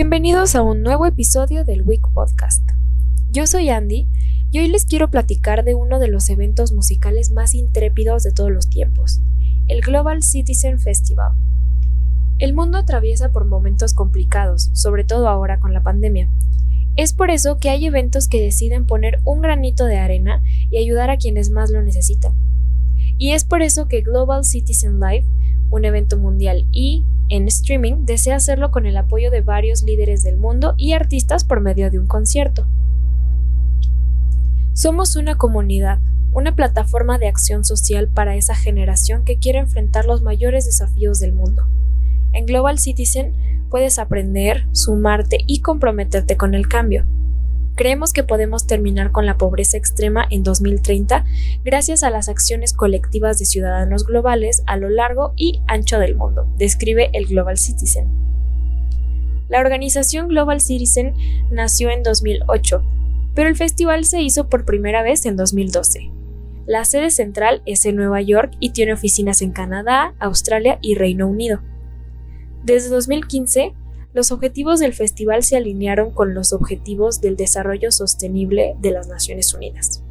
Bienvenidos a un nuevo episodio del Week Podcast. Yo soy Andy y hoy les quiero platicar de uno de los eventos musicales más intrépidos de todos los tiempos, el Global Citizen Festival. El mundo atraviesa por momentos complicados, sobre todo ahora con la pandemia. Es por eso que hay eventos que deciden poner un granito de arena y ayudar a quienes más lo necesitan. Y es por eso que Global Citizen Live, un evento mundial y en streaming, desea hacerlo con el apoyo de varios líderes del mundo y artistas por medio de un concierto. Somos una comunidad, una plataforma de acción social para esa generación que quiere enfrentar los mayores desafíos del mundo. En Global Citizen puedes aprender, sumarte y comprometerte con el cambio. Creemos que podemos terminar con la pobreza extrema en 2030 gracias a las acciones colectivas de ciudadanos globales a lo largo y ancho del mundo, describe el Global Citizen. La organización Global Citizen nació en 2008, pero el festival se hizo por primera vez en 2012. La sede central es en Nueva York y tiene oficinas en Canadá, Australia y Reino Unido. Desde 2015, los objetivos del festival se alinearon con los objetivos del desarrollo sostenible de las Naciones Unidas.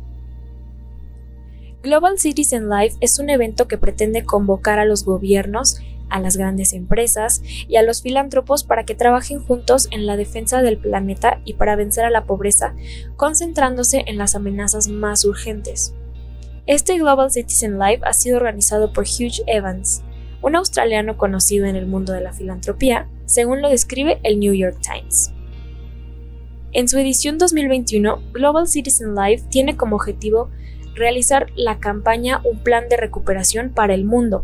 Global Citizen Life es un evento que pretende convocar a los gobiernos, a las grandes empresas y a los filántropos para que trabajen juntos en la defensa del planeta y para vencer a la pobreza, concentrándose en las amenazas más urgentes. Este Global Citizen Life ha sido organizado por Hugh Evans, un australiano conocido en el mundo de la filantropía, según lo describe el New York Times. En su edición 2021, Global Citizen Life tiene como objetivo realizar la campaña Un plan de recuperación para el mundo,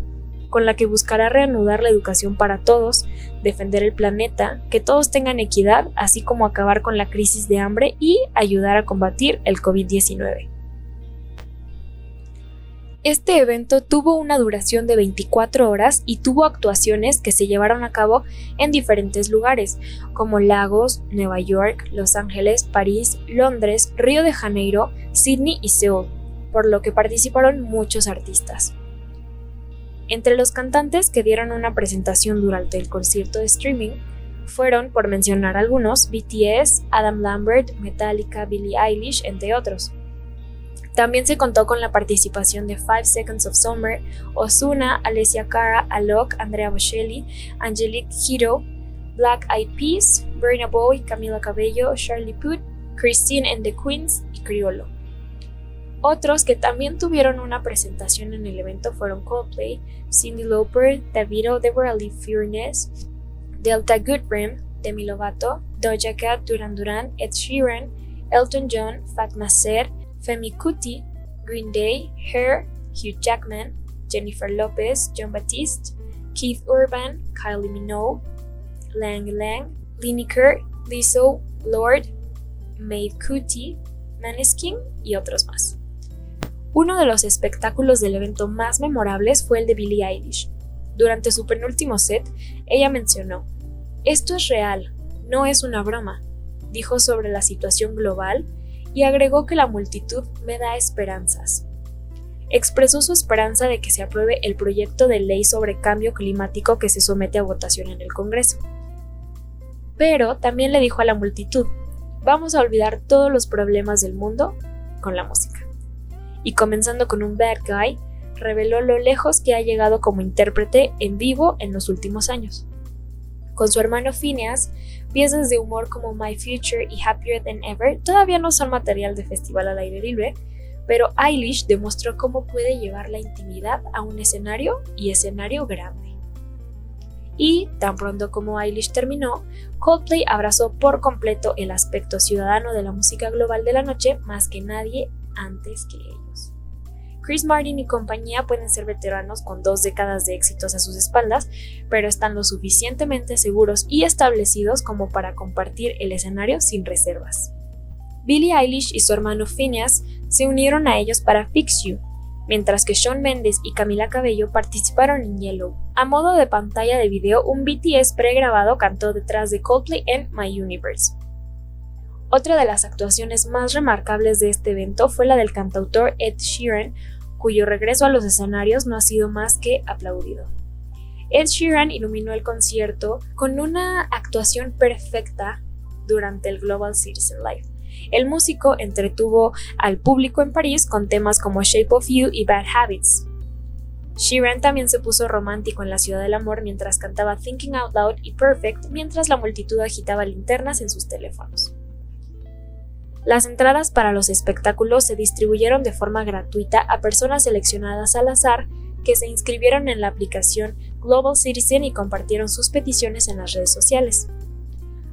con la que buscará reanudar la educación para todos, defender el planeta, que todos tengan equidad, así como acabar con la crisis de hambre y ayudar a combatir el COVID-19. Este evento tuvo una duración de 24 horas y tuvo actuaciones que se llevaron a cabo en diferentes lugares, como Lagos, Nueva York, Los Ángeles, París, Londres, Río de Janeiro, Sydney y Seúl, por lo que participaron muchos artistas. Entre los cantantes que dieron una presentación durante el concierto de streaming fueron, por mencionar algunos, BTS, Adam Lambert, Metallica, Billie Eilish, entre otros. También se contó con la participación de Five Seconds of Summer, Ozuna, Alessia Cara, Alok, Andrea Bocelli, Angelique Hiro, Black Eyed Peas, Burna Boy, Camila Cabello, Charlie Puth, Christine and the Queens y Criollo. Otros que también tuvieron una presentación en el evento fueron Coldplay, Cindy Lauper, Davido, Deborah Lee Furness, Delta Goodrem, Demi Lovato, Doja Cat, Duran Duran, Ed Sheeran, Elton John, Fatma Ser, Femi Kuti, Green Day, Hair, Hugh Jackman, Jennifer Lopez, John Batiste, Keith Urban, Kylie Minogue, Lang Lang, Lineker, Lizzo, Lord, Maeve Kuti, Maneskin y otros más. Uno de los espectáculos del evento más memorables fue el de Billie Eilish. Durante su penúltimo set, ella mencionó, Esto es real, no es una broma, dijo sobre la situación global y agregó que la multitud me da esperanzas. Expresó su esperanza de que se apruebe el proyecto de ley sobre cambio climático que se somete a votación en el Congreso. Pero también le dijo a la multitud, vamos a olvidar todos los problemas del mundo con la música. Y comenzando con un bad guy, reveló lo lejos que ha llegado como intérprete en vivo en los últimos años. Con su hermano Phineas, piezas de humor como My Future y Happier Than Ever todavía no son material de festival al aire libre, pero Eilish demostró cómo puede llevar la intimidad a un escenario y escenario grande. y, tan pronto como Eilish terminó, Coldplay abrazó por completo el aspecto ciudadano de la música global de la noche más que nadie antes que ellos. Chris Martin y compañía pueden ser veteranos con dos décadas de éxitos a sus espaldas, pero están lo suficientemente seguros y establecidos como para compartir el escenario sin reservas. Billie Eilish y su hermano Phineas se unieron a ellos para Fix You, mientras que Shawn Mendes y Camila Cabello participaron en Yellow. A modo de pantalla de video, un BTS pregrabado cantó detrás de Coldplay en My Universe. Otra de las actuaciones más remarcables de este evento fue la del cantautor Ed Sheeran, cuyo regreso a los escenarios no ha sido más que aplaudido. Ed Sheeran iluminó el concierto con una actuación perfecta durante el Global Citizen Live. El músico entretuvo al público en París con temas como Shape of You y Bad Habits. Sheeran también se puso romántico en la ciudad del amor mientras cantaba Thinking Out Loud y Perfect mientras la multitud agitaba linternas en sus teléfonos. Las entradas para los espectáculos se distribuyeron de forma gratuita a personas seleccionadas al azar que se inscribieron en la aplicación Global Citizen y compartieron sus peticiones en las redes sociales.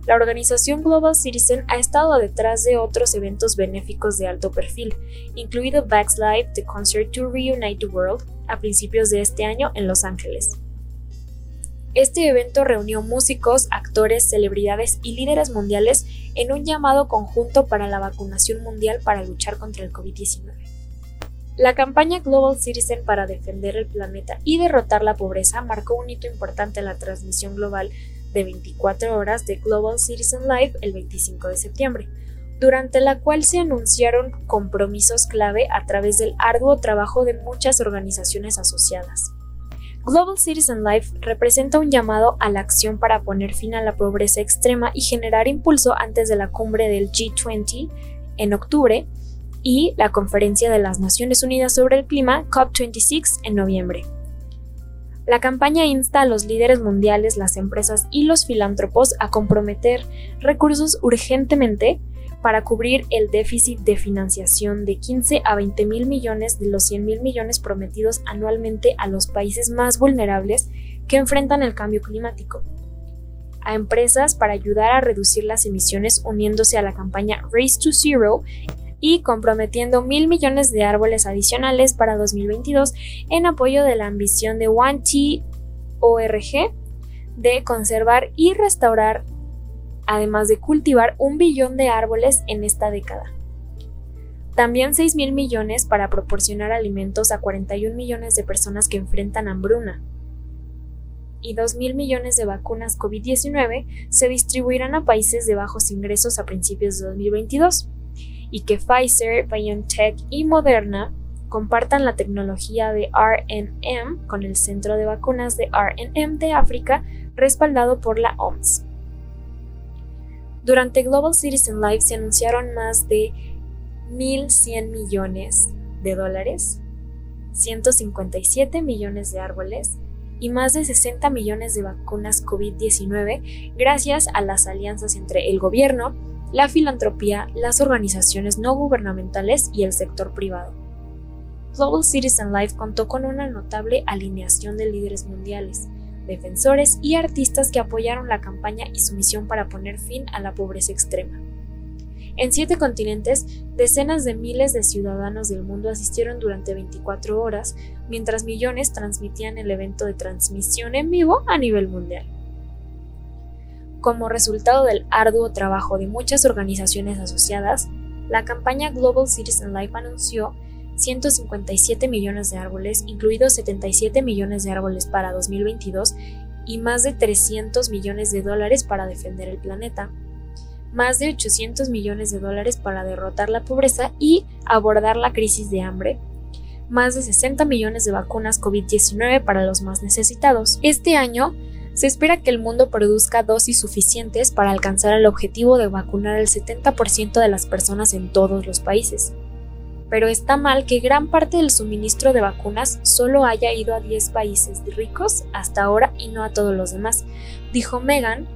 La organización Global Citizen ha estado detrás de otros eventos benéficos de alto perfil, incluido Backslide The Concert to Reunite the World, a principios de este año en Los Ángeles. Este evento reunió músicos, actores, celebridades y líderes mundiales en un llamado conjunto para la vacunación mundial para luchar contra el COVID-19. La campaña Global Citizen para defender el planeta y derrotar la pobreza marcó un hito importante en la transmisión global de 24 horas de Global Citizen Live el 25 de septiembre, durante la cual se anunciaron compromisos clave a través del arduo trabajo de muchas organizaciones asociadas. Global Citizen Life representa un llamado a la acción para poner fin a la pobreza extrema y generar impulso antes de la cumbre del G20 en octubre y la Conferencia de las Naciones Unidas sobre el Clima COP26 en noviembre. La campaña insta a los líderes mundiales, las empresas y los filántropos a comprometer recursos urgentemente para cubrir el déficit de financiación de 15 a 20 mil millones de los 100 mil millones prometidos anualmente a los países más vulnerables que enfrentan el cambio climático. A empresas para ayudar a reducir las emisiones uniéndose a la campaña Race to Zero y comprometiendo mil millones de árboles adicionales para 2022 en apoyo de la ambición de One T ORG de conservar y restaurar, además de cultivar un billón de árboles en esta década. También 6 mil millones para proporcionar alimentos a 41 millones de personas que enfrentan hambruna. Y 2 mil millones de vacunas COVID-19 se distribuirán a países de bajos ingresos a principios de 2022 y que Pfizer, BioNTech y Moderna compartan la tecnología de RNM con el Centro de Vacunas de RNM de África, respaldado por la OMS. Durante Global Citizen Live se anunciaron más de 1.100 millones de dólares, 157 millones de árboles y más de 60 millones de vacunas COVID-19 gracias a las alianzas entre el gobierno, la filantropía, las organizaciones no gubernamentales y el sector privado. Global Citizen Life contó con una notable alineación de líderes mundiales, defensores y artistas que apoyaron la campaña y su misión para poner fin a la pobreza extrema. En siete continentes, decenas de miles de ciudadanos del mundo asistieron durante 24 horas, mientras millones transmitían el evento de transmisión en vivo a nivel mundial. Como resultado del arduo trabajo de muchas organizaciones asociadas, la campaña Global Citizen Life anunció 157 millones de árboles, incluidos 77 millones de árboles para 2022 y más de 300 millones de dólares para defender el planeta, más de 800 millones de dólares para derrotar la pobreza y abordar la crisis de hambre, más de 60 millones de vacunas COVID-19 para los más necesitados. Este año, se espera que el mundo produzca dosis suficientes para alcanzar el objetivo de vacunar al 70% de las personas en todos los países. Pero está mal que gran parte del suministro de vacunas solo haya ido a 10 países ricos hasta ahora y no a todos los demás, dijo Meghan,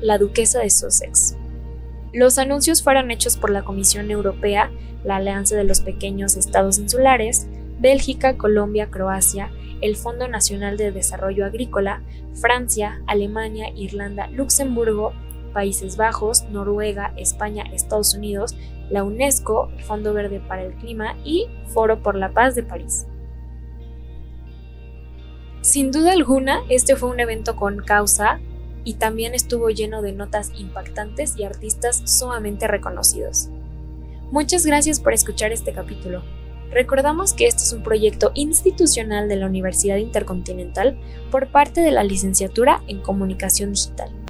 la duquesa de Sussex. Los anuncios fueron hechos por la Comisión Europea, la Alianza de los Pequeños Estados Insulares, Bélgica, Colombia, Croacia, el Fondo Nacional de Desarrollo Agrícola, Francia, Alemania, Irlanda, Luxemburgo, Países Bajos, Noruega, España, Estados Unidos, la UNESCO, Fondo Verde para el Clima y Foro por la Paz de París. Sin duda alguna, este fue un evento con causa y también estuvo lleno de notas impactantes y artistas sumamente reconocidos. Muchas gracias por escuchar este capítulo. Recordamos que este es un proyecto institucional de la Universidad Intercontinental por parte de la Licenciatura en Comunicación Digital.